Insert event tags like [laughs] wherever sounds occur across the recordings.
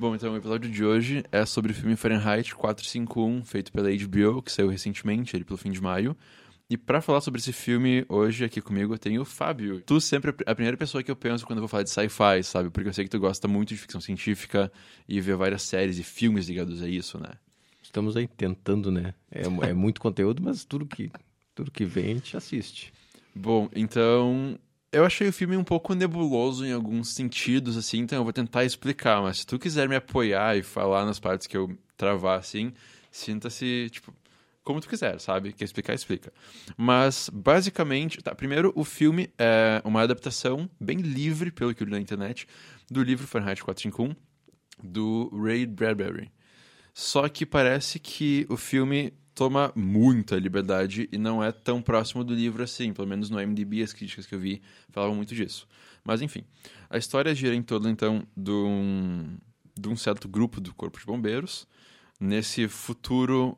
Bom, então o episódio de hoje é sobre o filme Fahrenheit 451, feito pela HBO, que saiu recentemente, ele pelo fim de maio. E para falar sobre esse filme, hoje aqui comigo eu tenho o Fábio. Tu sempre é a primeira pessoa que eu penso quando eu vou falar de sci-fi, sabe? Porque eu sei que tu gosta muito de ficção científica e vê várias séries e filmes ligados a isso, né? Estamos aí tentando, né? É, é muito conteúdo, mas tudo que, tudo que vem a gente assiste. Bom, então eu achei o filme um pouco nebuloso em alguns sentidos, assim, então eu vou tentar explicar, mas se tu quiser me apoiar e falar nas partes que eu travar, assim, sinta-se, tipo, como tu quiser, sabe? Quer explicar, explica. Mas, basicamente, tá, primeiro, o filme é uma adaptação bem livre, pelo que eu li na internet, do livro Fahrenheit 451, do Ray Bradbury. Só que parece que o filme toma muita liberdade e não é tão próximo do livro assim. Pelo menos no IMDb, as críticas que eu vi falavam muito disso. Mas enfim, a história gira em torno então de um, de um certo grupo do Corpo de Bombeiros nesse futuro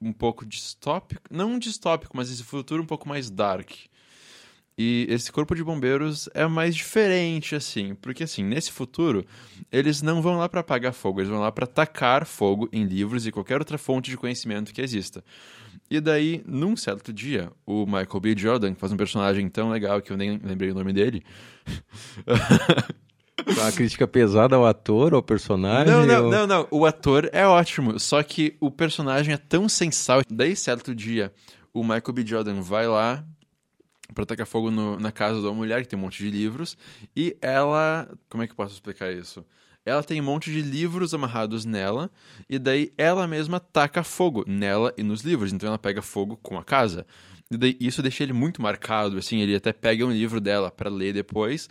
um pouco distópico, não distópico, mas esse futuro um pouco mais dark. E esse corpo de bombeiros é mais diferente, assim, porque assim, nesse futuro, eles não vão lá para apagar fogo, eles vão lá para tacar fogo em livros e qualquer outra fonte de conhecimento que exista. E daí, num certo dia, o Michael B. Jordan, que faz um personagem tão legal que eu nem lembrei o nome dele. [laughs] Uma crítica pesada ao ator, ao personagem? Não, não, ou... não, não. O ator é ótimo, só que o personagem é tão sensal. Daí, certo dia, o Michael B. Jordan vai lá para tacar fogo no, na casa de uma mulher que tem um monte de livros e ela, como é que eu posso explicar isso? Ela tem um monte de livros amarrados nela e daí ela mesma taca fogo nela e nos livros, então ela pega fogo com a casa. E daí isso deixa ele muito marcado, assim, ele até pega um livro dela para ler depois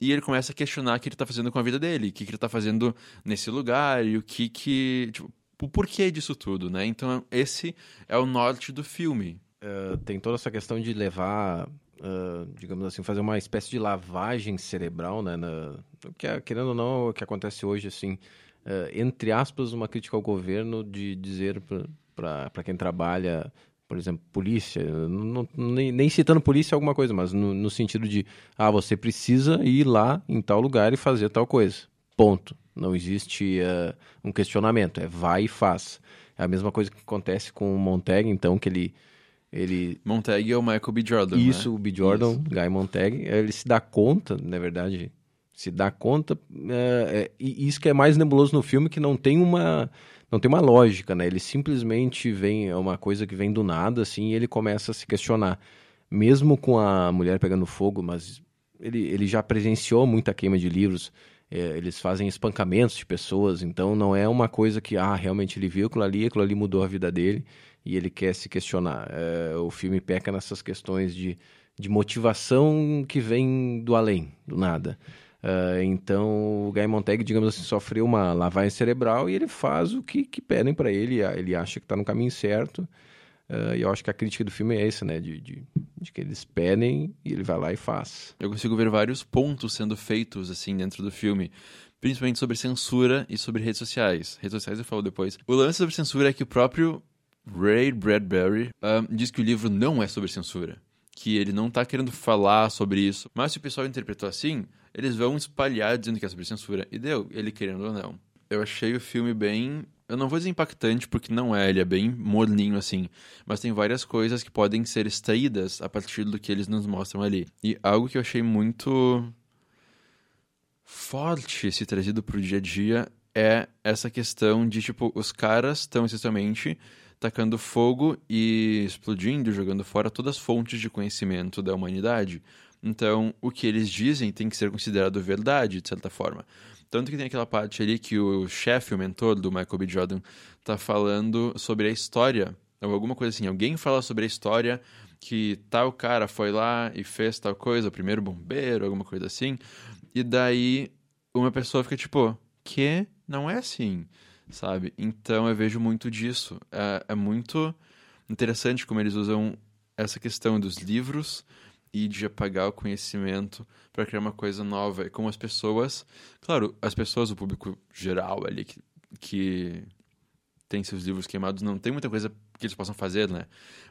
e ele começa a questionar o que ele tá fazendo com a vida dele, o que, que ele tá fazendo nesse lugar e o que que, tipo, o porquê disso tudo, né? Então esse é o norte do filme. Uh, tem toda essa questão de levar, uh, digamos assim, fazer uma espécie de lavagem cerebral, né? Na, que é, querendo ou não, o que acontece hoje, assim, uh, entre aspas, uma crítica ao governo de dizer para quem trabalha, por exemplo, polícia, não, nem, nem, citando polícia alguma coisa, mas no, no sentido de, ah, você precisa ir lá em tal lugar e fazer tal coisa. Ponto. Não existe um questionamento, é vai e faz. É a mesma coisa que acontece com o Montag, então, que ele ele... Montag é o Michael B. Jordan, Isso, né? o B. Jordan, Isso. Guy Montag. Ele se dá conta, na verdade, se dá conta... É, é, e isso que é mais nebuloso no filme, que não tem uma... Não tem uma lógica, né? Ele simplesmente vem... É uma coisa que vem do nada, assim, e ele começa a se questionar. Mesmo com a mulher pegando fogo, mas ele, ele já presenciou muita queima de livros... É, eles fazem espancamentos de pessoas, então não é uma coisa que, ah, realmente ele viu aquilo ali, aquilo ali mudou a vida dele e ele quer se questionar. É, o filme peca nessas questões de, de motivação que vem do além, do nada. Uh, então o Guy Montag, digamos assim, sofreu uma lavagem cerebral e ele faz o que, que pedem para ele. Ele acha que está no caminho certo. Uh, e eu acho que a crítica do filme é essa, né? De, de, de, que eles pedem e ele vai lá e faz. Eu consigo ver vários pontos sendo feitos, assim, dentro do filme. Principalmente sobre censura e sobre redes sociais. Redes sociais eu falo depois. O lance sobre censura é que o próprio Ray Bradbury diz que o livro não é sobre censura. Que ele não está querendo falar sobre isso. Mas se o pessoal interpretou assim, eles vão espalhar dizendo que é sobre censura. E deu, ele querendo ou não. Eu achei o filme bem. Eu não vou dizer impactante, porque não é, ele é bem morninho assim. Mas tem várias coisas que podem ser extraídas a partir do que eles nos mostram ali. E algo que eu achei muito forte se trazido pro dia a dia é essa questão de, tipo, os caras estão essencialmente tacando fogo e explodindo, jogando fora todas as fontes de conhecimento da humanidade. Então, o que eles dizem tem que ser considerado verdade, de certa forma. Tanto que tem aquela parte ali que o chefe, o mentor do Michael B. Jordan, tá falando sobre a história, ou alguma coisa assim. Alguém fala sobre a história que tal cara foi lá e fez tal coisa, o primeiro bombeiro, alguma coisa assim. E daí uma pessoa fica tipo, que não é assim sabe? Então eu vejo muito disso. É, é muito interessante como eles usam essa questão dos livros e de apagar o conhecimento para criar uma coisa nova. E como as pessoas, claro, as pessoas, o público geral ali que, que tem seus livros queimados, não tem muita coisa que eles possam fazer, né?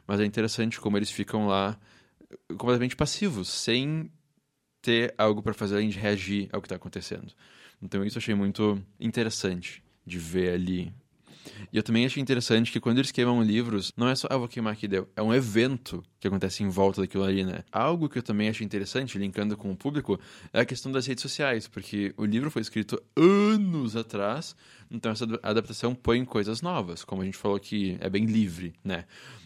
Mas é interessante como eles ficam lá completamente passivos, sem ter algo para fazer além de reagir ao que está acontecendo. Então isso eu achei muito interessante de ver ali e eu também achei interessante que quando eles queimam livros, não é só, ah, vou queimar aqui, deu. É um evento que acontece em volta daquilo ali, né? Algo que eu também achei interessante, linkando com o público, é a questão das redes sociais, porque o livro foi escrito anos atrás, então essa adaptação põe coisas novas, como a gente falou que é bem livre, né?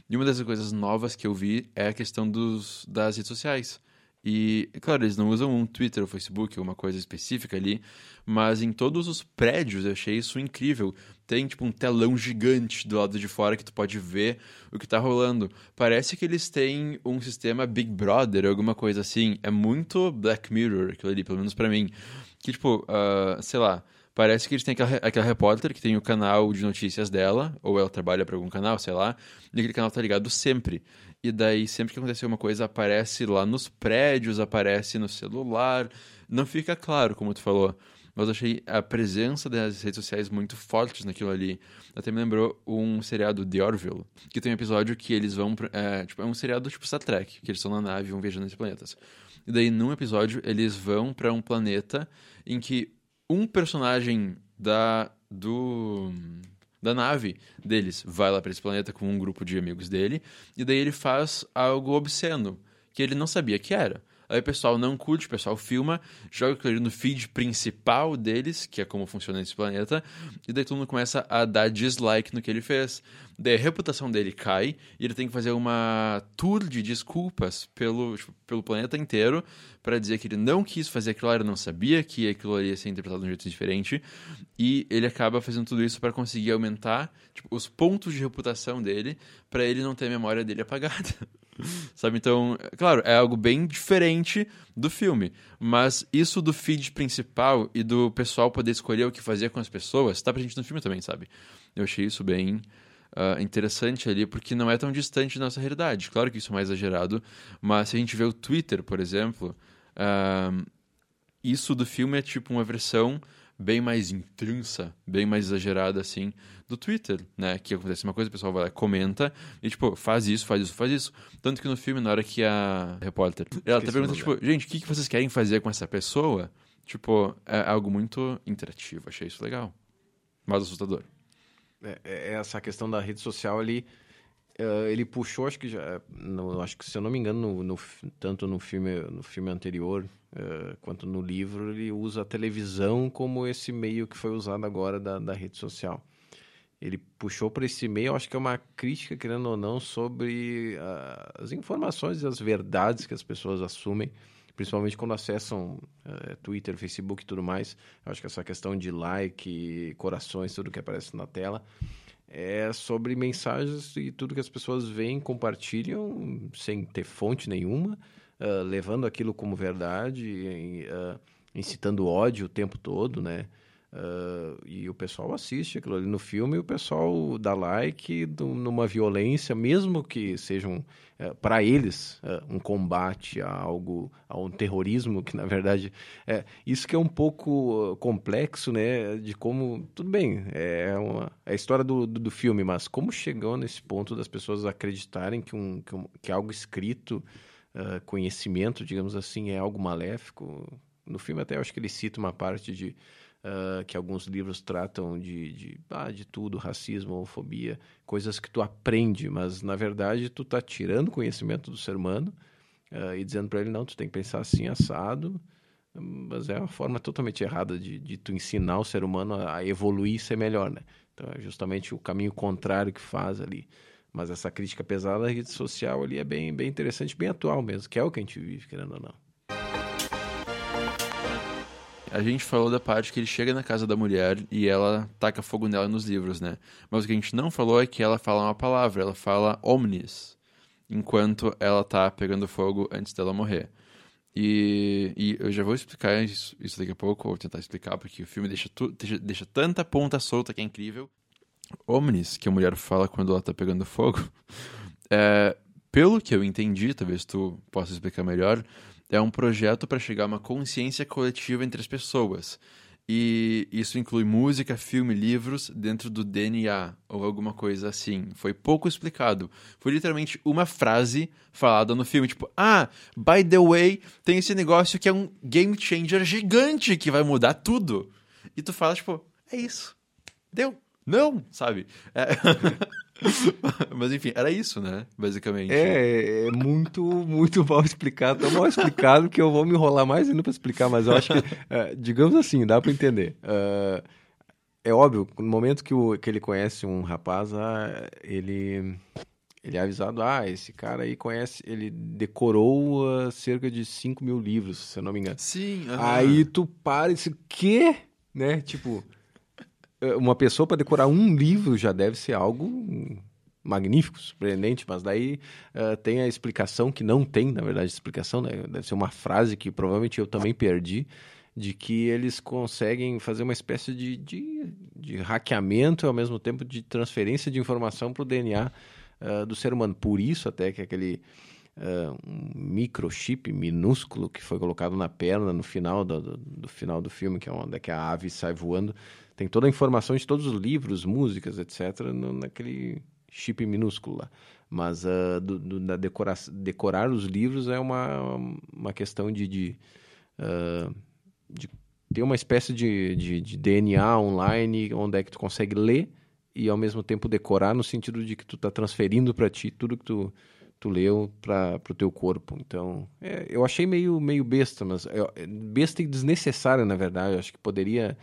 E uma das coisas novas que eu vi é a questão dos, das redes sociais. E, claro, eles não usam um Twitter ou Facebook, uma coisa específica ali, mas em todos os prédios eu achei isso incrível. Tem, tipo, um telão gigante do lado de fora que tu pode ver o que tá rolando. Parece que eles têm um sistema Big Brother, alguma coisa assim. É muito Black Mirror aquilo ali, pelo menos para mim. Que, tipo, uh, sei lá, parece que eles têm aquela, aquela repórter que tem o canal de notícias dela, ou ela trabalha para algum canal, sei lá, e aquele canal tá ligado sempre. E daí, sempre que acontecer uma coisa, aparece lá nos prédios, aparece no celular. Não fica claro, como tu falou. Mas eu achei a presença das redes sociais muito fortes naquilo ali. Até me lembrou um seriado The Orville, que tem um episódio que eles vão. É, tipo, é um seriado tipo Star Trek, que eles estão na nave e vão viajando entre planetas. E daí, num episódio, eles vão para um planeta em que um personagem da. do da nave deles vai lá para esse planeta com um grupo de amigos dele e daí ele faz algo obsceno que ele não sabia que era. Aí o pessoal não curte, o pessoal filma, joga aquilo no feed principal deles, que é como funciona esse planeta, e daí todo mundo começa a dar dislike no que ele fez. Daí a reputação dele cai e ele tem que fazer uma tour de desculpas pelo, tipo, pelo planeta inteiro para dizer que ele não quis fazer aquilo ele não sabia que aquilo ia ser interpretado de um jeito diferente, e ele acaba fazendo tudo isso para conseguir aumentar tipo, os pontos de reputação dele, para ele não ter a memória dele apagada. [laughs] [laughs] Sabe? Então, claro, é algo bem diferente do filme. Mas isso do feed principal e do pessoal poder escolher o que fazer com as pessoas, tá presente no filme também, sabe? Eu achei isso bem uh, interessante ali, porque não é tão distante da nossa realidade. Claro que isso é mais exagerado, mas se a gente vê o Twitter, por exemplo, uh, isso do filme é tipo uma versão bem mais intensa, bem mais exagerada, assim, do Twitter, né? Que acontece uma coisa, o pessoal vai lá, comenta e, tipo, faz isso, faz isso, faz isso. Tanto que no filme, na hora que a repórter, ela tá perguntando, tipo, gente, o que, que vocês querem fazer com essa pessoa? Tipo, é algo muito interativo. Achei isso legal. Mas assustador. É, é essa questão da rede social ali, uh, ele puxou, acho que já, no, acho que se eu não me engano, no, no tanto no filme, no filme anterior uh, quanto no livro, ele usa a televisão como esse meio que foi usado agora da, da rede social ele puxou para esse meio, acho que é uma crítica, querendo ou não, sobre uh, as informações e as verdades que as pessoas assumem, principalmente quando acessam Twitter, Facebook e tudo mais. Eu acho que essa questão de like, corações, tudo que aparece na tela, é sobre mensagens e tudo que as pessoas veem, compartilham sem ter fonte nenhuma, uh, levando aquilo como verdade, incitando ódio o tempo todo, né? Uh, e o pessoal assiste aquilo ali no filme o pessoal dá like do, numa violência, mesmo que sejam, uh, é, para eles, uh, um combate a algo, a um terrorismo, que na verdade, é, isso que é um pouco complexo, né, de como, tudo bem, é, uma, é a história do, do, do, filme, mas como chegou nesse ponto das pessoas acreditarem que, um, que, um, que algo escrito, conhecimento, digamos assim, é algo maléfico. No filme até eu acho que ele cita uma parte de uh, que alguns livros tratam de, de, ah, de tudo, racismo, homofobia, coisas que tu aprende, mas na verdade tu tá tirando conhecimento do ser humano uh, e dizendo para ele, não, tu tem que pensar assim, assado, mas é uma forma totalmente errada de, de tu ensinar o ser humano a, a evoluir e ser melhor, né? Então é justamente o caminho contrário que faz ali. Mas essa crítica pesada da rede social ali é bem, bem interessante, bem atual mesmo, que é o que a gente vive, querendo ou não. A gente falou da parte que ele chega na casa da mulher e ela taca fogo nela nos livros, né? Mas o que a gente não falou é que ela fala uma palavra, ela fala omnis, enquanto ela tá pegando fogo antes dela morrer. E, e eu já vou explicar isso, isso daqui a pouco, vou tentar explicar, porque o filme deixa, tu, deixa, deixa tanta ponta solta que é incrível. Omnis, que a mulher fala quando ela tá pegando fogo, [laughs] é, pelo que eu entendi, talvez tu possa explicar melhor, é um projeto para chegar a uma consciência coletiva entre as pessoas. E isso inclui música, filme, livros dentro do DNA ou alguma coisa assim. Foi pouco explicado. Foi literalmente uma frase falada no filme, tipo, ah, by the way, tem esse negócio que é um game changer gigante que vai mudar tudo. E tu fala, tipo, é isso. Deu. Não, sabe? É... [laughs] [laughs] Mas enfim, era isso, né? Basicamente. É, é muito, muito mal explicado. Tão mal explicado que eu vou me enrolar mais ainda para explicar, mas eu acho que, uh, [laughs] digamos assim, dá para entender. Uh, é óbvio, no momento que, o, que ele conhece um rapaz, ah, ele, ele é avisado, ah, esse cara aí conhece, ele decorou uh, cerca de 5 mil livros, se eu não me engano. Sim. Aí tu para e diz, quê? Né? Tipo, uma pessoa para decorar um livro já deve ser algo magnífico, surpreendente, mas daí uh, tem a explicação que não tem, na verdade, explicação, né? deve ser uma frase que provavelmente eu também perdi, de que eles conseguem fazer uma espécie de, de, de hackeamento e ao mesmo tempo de transferência de informação para o DNA uh, do ser humano. Por isso até que aquele uh, um microchip minúsculo que foi colocado na perna no final do, do, do final do filme, que é onde é que a ave sai voando, tem toda a informação de todos os livros, músicas, etc., no, naquele chip minúsculo lá. Mas uh, do, do, da decora decorar os livros é uma, uma questão de, de, uh, de ter uma espécie de, de, de, DNA online onde é que tu consegue ler e ao mesmo tempo decorar no sentido de que tu está transferindo para ti tudo que tu, tu leu para o teu corpo. Então, é, eu achei meio, meio besta, mas é, besta e desnecessária, na verdade. Eu acho que poderia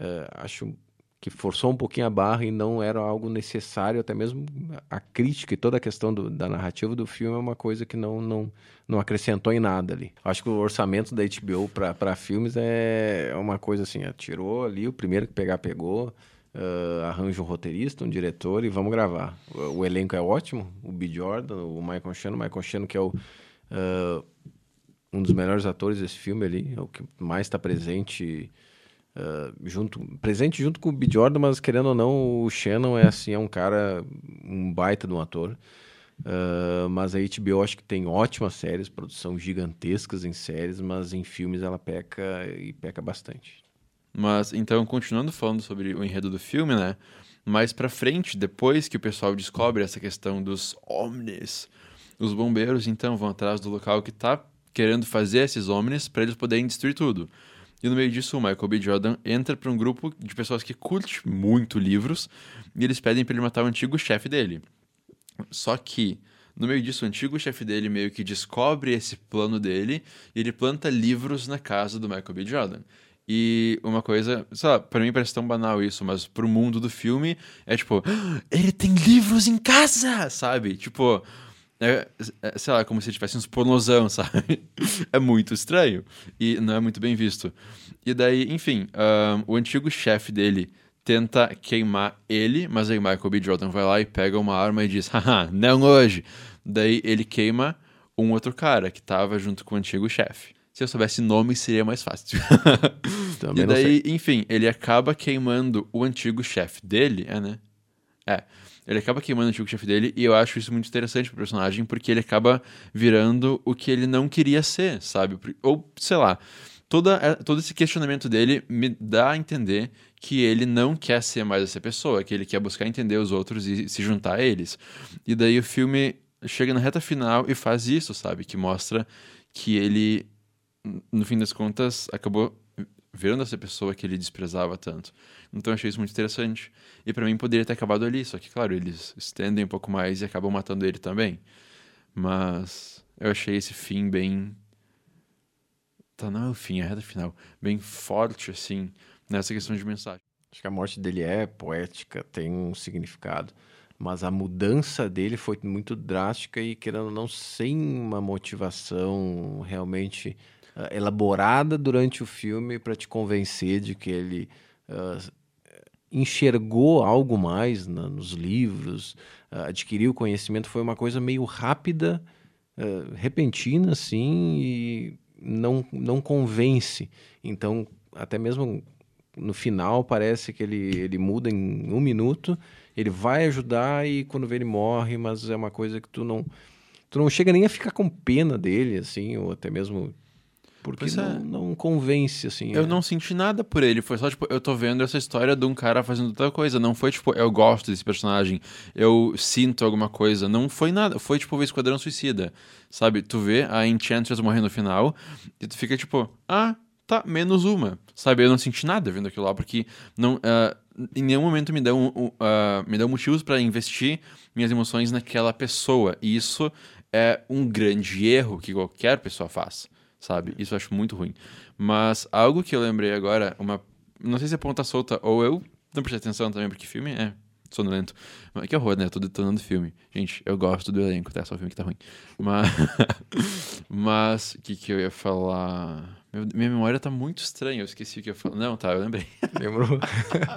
Uh, acho que forçou um pouquinho a barra e não era algo necessário, até mesmo a crítica e toda a questão do, da narrativa do filme é uma coisa que não, não, não acrescentou em nada ali. Acho que o orçamento da HBO para filmes é uma coisa assim, tirou ali, o primeiro que pegar, pegou, uh, arranja um roteirista, um diretor e vamos gravar. O, o, elenco é ótimo, o B. Jordan, o Michael Shannon, o Michael Shannon que é o... Uh, um dos melhores atores desse filme ali, é o que mais está presente Uh, junto, presente junto com o B. Jordan, mas querendo ou não, o Shannon é assim, é um cara, um baita de um ator. Uh, mas a HBO acho que tem ótimas séries, produção gigantescas em séries, mas em filmes ela peca e peca bastante. Mas então, continuando falando sobre o enredo do filme, né? Mais pra frente, depois que o pessoal descobre essa questão dos omnis, os bombeiros então vão atrás do local que tá querendo fazer esses omnis para eles poderem destruir tudo. E no meio disso, o Michael B. Jordan entra para um grupo de pessoas que curte muito livros e eles pedem para ele matar o antigo chefe dele. Só que, no meio disso, o antigo chefe dele meio que descobre esse plano dele e ele planta livros na casa do Michael B. Jordan. E uma coisa, sei lá, pra mim parece tão banal isso, mas pro mundo do filme é tipo, ah, ele tem livros em casa, sabe? Tipo, é, é, sei lá, como se tivesse uns pornozão, [laughs] sabe? é muito estranho e não é muito bem visto. E daí, enfim, um, o antigo chefe dele tenta queimar ele, mas aí Michael B. Jordan vai lá e pega uma arma e diz, haha, não hoje. Daí ele queima um outro cara que tava junto com o antigo chefe. Se eu soubesse nome, seria mais fácil. [laughs] e daí, enfim, ele acaba queimando o antigo chefe dele, é, né? É. Ele acaba queimando o antigo chefe dele e eu acho isso muito interessante pro personagem porque ele acaba virando o que ele não queria ser, sabe? Ou, sei lá, toda, é, todo esse questionamento dele me dá a entender que ele não quer ser mais essa pessoa, que ele quer buscar entender os outros e se juntar a eles. E daí o filme chega na reta final e faz isso, sabe? Que mostra que ele, no fim das contas, acabou virando essa pessoa que ele desprezava tanto. Então eu achei isso muito interessante. E para mim poderia ter acabado ali, só que, claro, eles estendem um pouco mais e acabam matando ele também. Mas eu achei esse fim bem. Tá, não é o fim, é a reta final. Bem forte, assim, nessa questão de mensagem. Acho que a morte dele é poética, tem um significado. Mas a mudança dele foi muito drástica e, querendo ou não, sem uma motivação realmente uh, elaborada durante o filme para te convencer de que ele uh, enxergou algo mais na, nos livros, uh, adquiriu conhecimento, foi uma coisa meio rápida, repentina, assim, e não, não convence. Então, até mesmo no final, parece que ele, ele muda em um minuto, ele vai ajudar e quando vê ele morre, mas é uma coisa que tu não, tu não chega nem a ficar com pena dele, assim, ou até mesmo porque é. não, não convence, assim. Eu é. não senti nada por ele, foi só, tipo, eu tô vendo essa história de um cara fazendo outra coisa. Não foi, tipo, eu gosto desse personagem, eu sinto alguma coisa. Não foi nada. Foi, tipo, o Esquadrão Suicida, sabe? Tu vê a Enchantress morrer no final e tu fica, tipo, ah, tá, menos uma, sabe? Eu não senti nada vendo aquilo lá, porque não, ah, em nenhum momento me deu, um, ah, me deu motivos pra investir minhas emoções naquela pessoa. E isso é um grande erro que qualquer pessoa faz, sabe? Isso eu acho muito ruim. Mas algo que eu lembrei agora, uma. Não sei se é ponta solta ou eu não prestei atenção também, porque filme é sonolento. Mas que horror, né? Eu tô detonando filme. Gente, eu gosto do elenco, tá? Só o filme que tá ruim. Mas. [laughs] Mas. O que, que eu ia falar? Meu- minha memória tá muito estranha, eu esqueci o que eu falar. Não, tá, eu lembrei. [laughs] Lembrou?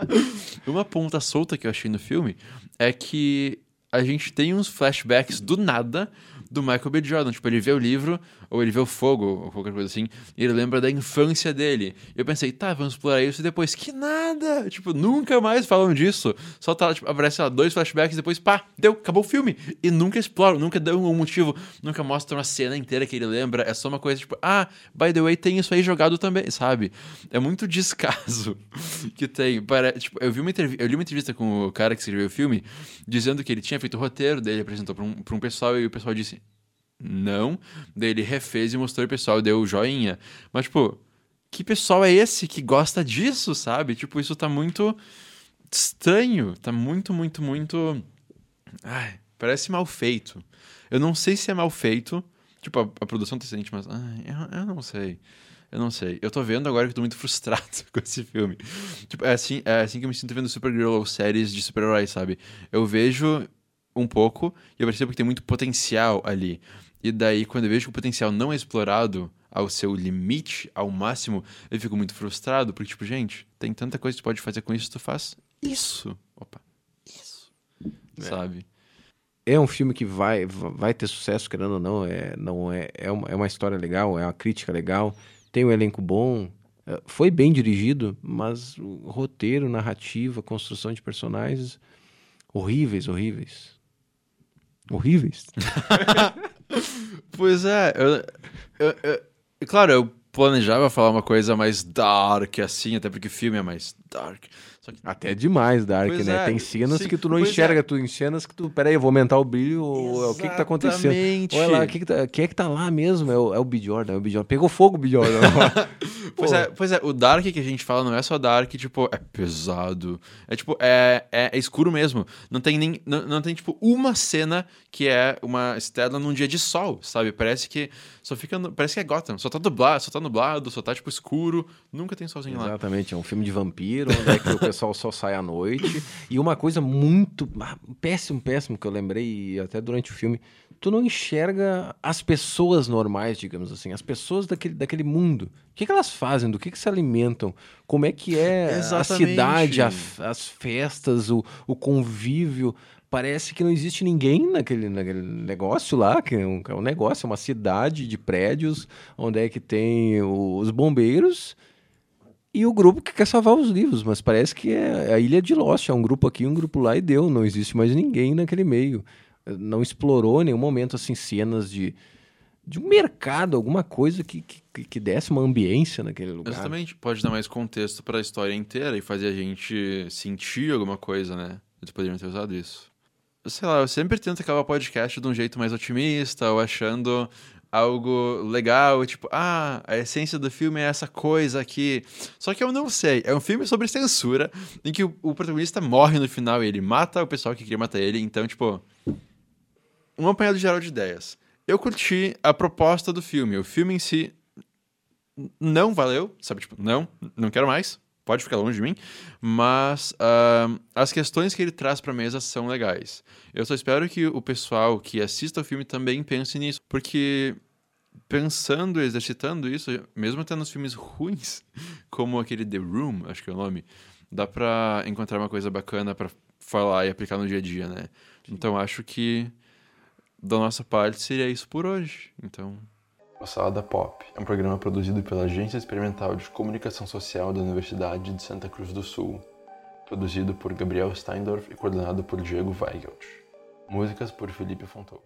[laughs] Uma ponta solta que eu achei no filme é que a gente tem uns flashbacks do nada do Michael B. Jordan. Tipo, ele vê o livro, ou ele vê o fogo, ou qualquer coisa assim, e ele lembra da infância dele. Eu pensei, tá, vamos explorar isso e depois, que nada! Tipo, nunca mais falam disso. Só tá, tipo, aparece lá, dois flashbacks e depois, pá, deu, acabou o filme. E nunca exploram, nunca dão um motivo, nunca mostram a cena inteira que ele lembra. É só uma coisa, tipo, ah, by the way, tem isso aí jogado também, sabe? É muito descaso [laughs] que tem. Pare... Tipo, eu, vi uma eu li uma entrevista com o cara que escreveu o filme, dizendo que ele tinha feito o roteiro, daí ele apresentou pra um, pra um pessoal e o pessoal disse não. Daí ele refez e mostrou o pessoal, deu o joinha. Mas, tipo, que pessoal é esse que gosta disso, sabe? Tipo, isso tá muito estranho. Tá muito, muito, muito. Ai, parece mal feito. Eu não sei se é mal feito. Tipo, a, a produção tá excelente, mas. Ai, eu, eu não sei. Eu não sei. Eu tô vendo agora que eu tô muito [laughs] frustrado com esse filme. Tipo, é assim, é assim que eu me sinto vendo Supergirl ou séries de super-heróis, sabe? Eu vejo um pouco e eu percebo que tem muito potencial ali. E daí, quando eu vejo que o potencial não é explorado ao seu limite, ao máximo, eu fico muito frustrado, porque, tipo, gente, tem tanta coisa que tu pode fazer com isso, tu faz isso. Opa, isso. Sabe? é um filme que vai, vai ter sucesso, querendo ou não. É, não é, é, uma, é uma história legal, é uma crítica legal, tem um elenco bom. é, Foi bem dirigido, mas o roteiro, narrativa, construção de personagens horríveis, horríveis. Horríveis. [laughs] Pois é, eu, eu- eu- claro, eu planejava falar uma coisa mais dark, assim, até porque o filme é mais dark. Que Até demais, Dark, Pois né? é, Tem cenas sim, que tu não pois enxerga, é. tu em cenas que tu. Peraí, eu vou aumentar o brilho. Ou, o que que tá acontecendo? Olha lá, o que que tá- quem é que tá lá mesmo? É o, é o B. Jordan, é o B. Jordan. Pegou fogo o B. Jordan. [laughs] Pois é, pois é, o Dark que a gente fala não é só Dark, tipo, é pesado. É tipo, é, é, é escuro mesmo. Não tem nem. Não, não tem, tipo, uma cena que é uma estela num dia de sol, sabe? Parece que só fica. no- parece que é Gotham. Só tá dublado, só tá nublado, só tá, tipo, escuro. Nunca tem solzinho lá. Exatamente, é um filme de vampiro, onde é que o pessoal só sai à noite. E uma coisa muito ah, péssimo, péssimo que eu lembrei até durante o filme, tu não enxerga as pessoas normais, digamos assim, as pessoas daquele, daquele mundo. O que, que elas fazem? Do que, que se alimentam? Como é que é a Exatamente. cidade, a as festas, o, o convívio? Parece que não existe ninguém naquele, naquele negócio lá, que é um, é um negócio, é uma cidade de prédios, onde é que tem os bombeiros e o grupo que quer salvar os livros, mas parece que é a ilha de Lost, é um grupo aqui, um grupo lá e deu, não existe mais ninguém naquele meio. Não explorou em nenhum momento assim cenas de, de um mercado, alguma coisa que, que, que desse uma ambiência naquele lugar. Exatamente. Pode dar mais contexto pra história inteira e fazer a gente sentir alguma coisa, né? Eles poderiam ter usado isso. Sei lá, eu sempre tento acabar podcast de um jeito mais otimista ou achando algo legal, tipo, ah, a essência do filme é essa coisa aqui. Só que eu não sei. É um filme sobre censura, em que o, o protagonista morre no final e ele mata o pessoal que queria matar ele. Então, tipo, um apanhado geral de ideias. Eu curti a proposta do filme. O filme em si não valeu, sabe? Tipo, não, não quero mais. Pode ficar longe de mim. Mas ahn, as questões que ele traz pra mesa são legais. Eu só espero que o pessoal que assista o filme também pense nisso. Porque pensando, exercitando isso, mesmo até nos filmes ruins, [laughs] como aquele The Room, acho que é o nome, dá pra encontrar uma coisa bacana pra falar e aplicar no dia a dia, né? Então acho que da nossa parte seria isso por hoje. Então, O Salada Pop é um programa produzido pela Agência Experimental de Comunicação Social da Universidade de Santa Cruz do Sul, produzido por Gabriel Steindorf e coordenado por Diego Weigelt. Músicas por Felipe Fontoura.